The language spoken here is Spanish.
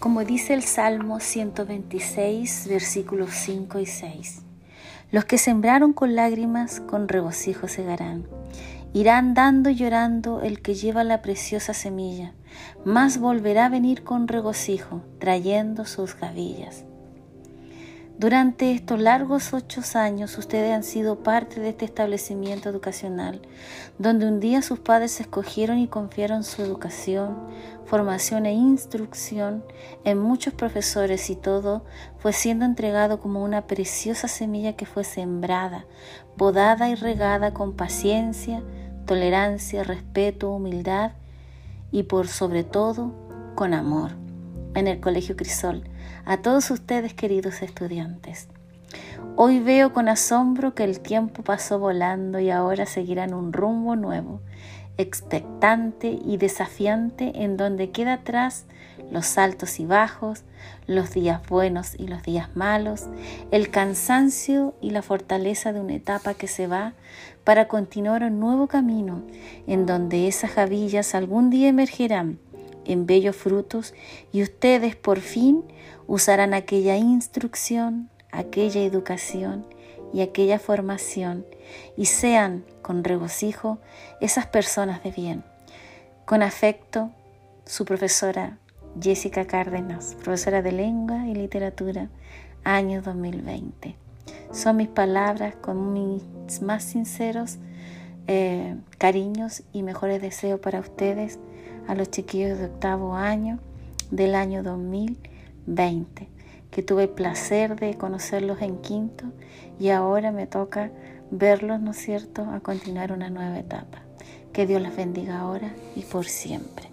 Como dice el Salmo 126, versículos 5 y 6. Los que sembraron con lágrimas, con regocijo segarán. Irán dando llorando el que lleva la preciosa semilla, mas volverá a venir con regocijo, trayendo sus gavillas. Durante estos largos ocho años ustedes han sido parte de este establecimiento educacional, donde un día sus padres escogieron y confiaron su educación, formación e instrucción en muchos profesores y todo fue siendo entregado como una preciosa semilla que fue sembrada, podada y regada con paciencia, tolerancia, respeto, humildad y por sobre todo con amor en el Colegio Crisol a todos ustedes queridos estudiantes. Hoy veo con asombro que el tiempo pasó volando y ahora seguirán un rumbo nuevo, expectante y desafiante en donde queda atrás los altos y bajos, los días buenos y los días malos, el cansancio y la fortaleza de una etapa que se va para continuar un nuevo camino en donde esas javillas algún día emergerán en bellos frutos y ustedes por fin usarán aquella instrucción, aquella educación y aquella formación y sean con regocijo esas personas de bien. Con afecto, su profesora Jessica Cárdenas, profesora de lengua y literatura, año 2020. Son mis palabras con mis más sinceros eh, cariños y mejores deseos para ustedes a los chiquillos de octavo año del año 2020, que tuve el placer de conocerlos en quinto y ahora me toca verlos, ¿no es cierto?, a continuar una nueva etapa. Que Dios les bendiga ahora y por siempre.